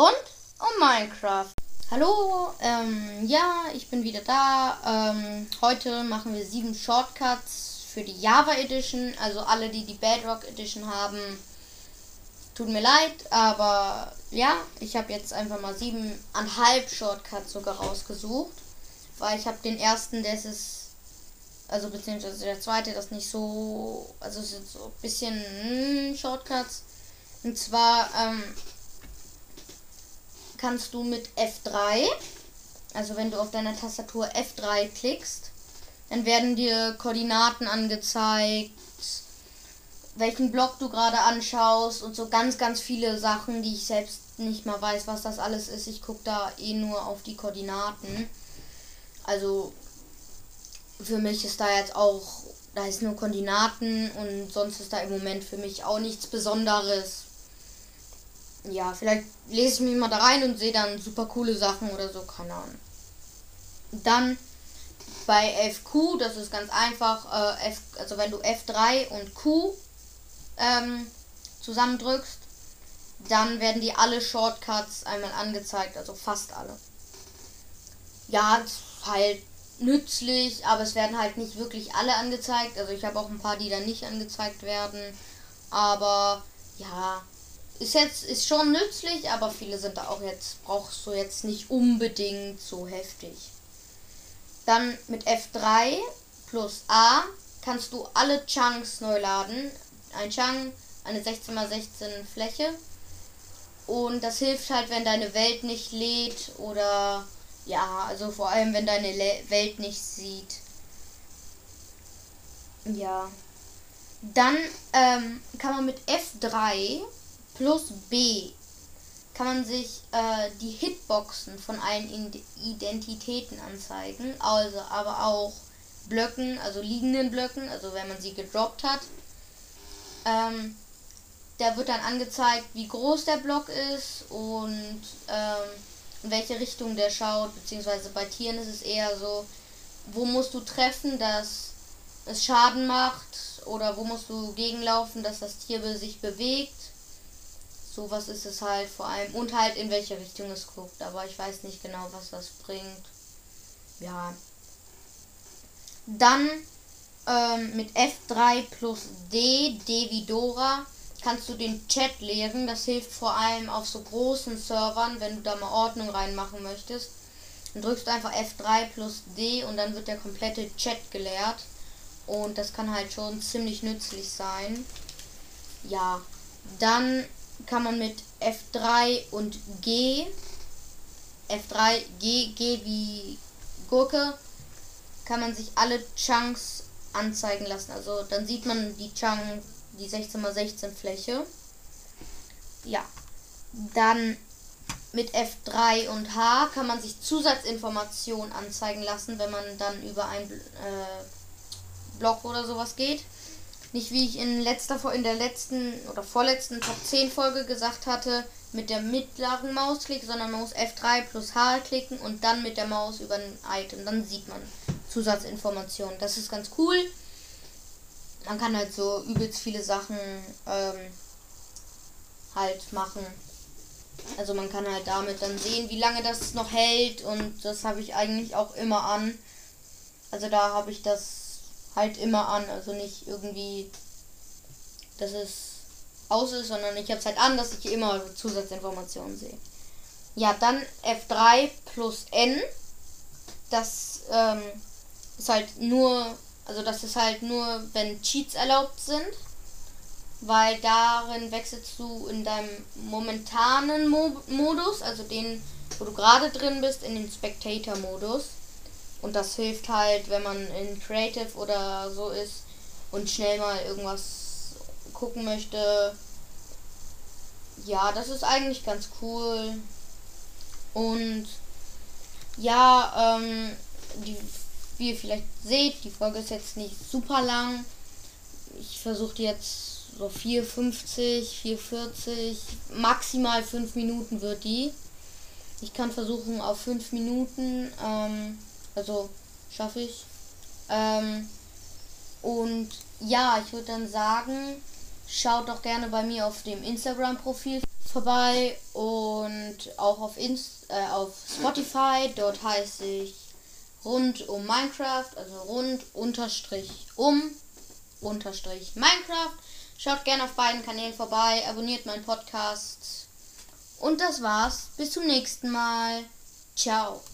rund um Minecraft. Hallo, ähm, ja, ich bin wieder da. Ähm, heute machen wir sieben Shortcuts für die Java Edition. Also alle, die die Bedrock Edition haben, tut mir leid, aber ja, ich habe jetzt einfach mal siebeneinhalb Shortcuts sogar rausgesucht, weil ich habe den ersten, das ist also beziehungsweise der zweite, das nicht so, also es sind so ein bisschen mm, Shortcuts. Und zwar ähm, kannst du mit F3, also wenn du auf deiner Tastatur F3 klickst, dann werden dir Koordinaten angezeigt, welchen Block du gerade anschaust und so ganz, ganz viele Sachen, die ich selbst nicht mal weiß, was das alles ist. Ich gucke da eh nur auf die Koordinaten. Also für mich ist da jetzt auch, da ist nur Koordinaten und sonst ist da im Moment für mich auch nichts Besonderes. Ja, vielleicht lese ich mich mal da rein und sehe dann super coole Sachen oder so, keine Ahnung. Dann bei FQ, das ist ganz einfach, äh, F, also wenn du F3 und Q ähm, zusammendrückst, dann werden die alle Shortcuts einmal angezeigt, also fast alle. Ja, halt nützlich, aber es werden halt nicht wirklich alle angezeigt. Also ich habe auch ein paar, die dann nicht angezeigt werden. Aber ja, ist jetzt ist schon nützlich, aber viele sind da auch jetzt brauchst du jetzt nicht unbedingt so heftig. Dann mit F3 plus A kannst du alle Chunks neu laden. Ein Chunk, eine 16x16 Fläche. Und das hilft halt, wenn deine Welt nicht lädt oder ja, also vor allem, wenn deine Le Welt nicht sieht. Ja. Dann ähm, kann man mit F3 plus B kann man sich äh, die Hitboxen von allen Identitäten anzeigen. Also aber auch Blöcken, also liegenden Blöcken, also wenn man sie gedroppt hat. Ähm, da wird dann angezeigt, wie groß der Block ist und ähm, in welche Richtung der schaut, beziehungsweise bei Tieren ist es eher so, wo musst du treffen, dass es Schaden macht oder wo musst du gegenlaufen, dass das Tier sich bewegt. Sowas ist es halt vor allem und halt in welche Richtung es guckt, aber ich weiß nicht genau, was das bringt. Ja. Dann ähm, mit F3 plus D, D wie Dora, kannst du den Chat leeren. Das hilft vor allem auf so großen Servern, wenn du da mal Ordnung reinmachen möchtest. Dann drückst du einfach F3 plus D und dann wird der komplette Chat geleert. Und das kann halt schon ziemlich nützlich sein. Ja, dann kann man mit F3 und G, F3, G, G wie Gurke, kann man sich alle Chunks anzeigen lassen. Also dann sieht man die Chunks die 16x16 Fläche. Ja. Dann mit F3 und H kann man sich Zusatzinformationen anzeigen lassen, wenn man dann über einen äh, Block oder sowas geht. Nicht wie ich in letzter in der letzten oder vorletzten Top 10 Folge gesagt hatte, mit der mittleren Mausklick, sondern man muss F3 plus H klicken und dann mit der Maus über ein Item. Dann sieht man Zusatzinformationen. Das ist ganz cool man kann halt so übelst viele Sachen ähm, halt machen. Also man kann halt damit dann sehen, wie lange das noch hält und das habe ich eigentlich auch immer an. Also da habe ich das halt immer an, also nicht irgendwie, dass es aus ist, sondern ich habe es halt an, dass ich immer Zusatzinformationen sehe. Ja, dann F3 plus N. Das ähm, ist halt nur also das ist halt nur, wenn Cheats erlaubt sind. Weil darin wechselst du in deinem momentanen Mo Modus, also den, wo du gerade drin bist, in den Spectator-Modus. Und das hilft halt, wenn man in Creative oder so ist und schnell mal irgendwas gucken möchte. Ja, das ist eigentlich ganz cool. Und ja, ähm, die wie ihr vielleicht seht, die Folge ist jetzt nicht super lang. Ich versuche jetzt so 4,50, 4,40, maximal 5 Minuten wird die. Ich kann versuchen auf 5 Minuten, ähm, also schaffe ich. Ähm, und ja, ich würde dann sagen, schaut doch gerne bei mir auf dem Instagram-Profil vorbei und auch auf, Inst äh, auf Spotify. Dort heiße ich rund um Minecraft, also rund unterstrich um unterstrich Minecraft. Schaut gerne auf beiden Kanälen vorbei, abonniert meinen Podcast. Und das war's. Bis zum nächsten Mal. Ciao.